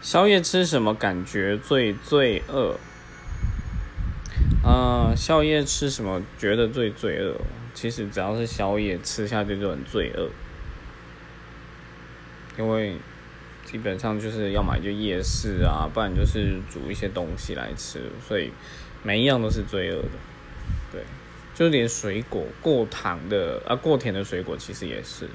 宵夜吃什么感觉最罪恶？啊，宵夜吃什么觉得最罪恶？其实只要是宵夜吃下去就很罪恶。因为基本上就是要买就夜市啊，不然就是煮一些东西来吃，所以每一样都是罪恶的。对，就连水果，过糖的啊，过甜的水果其实也是。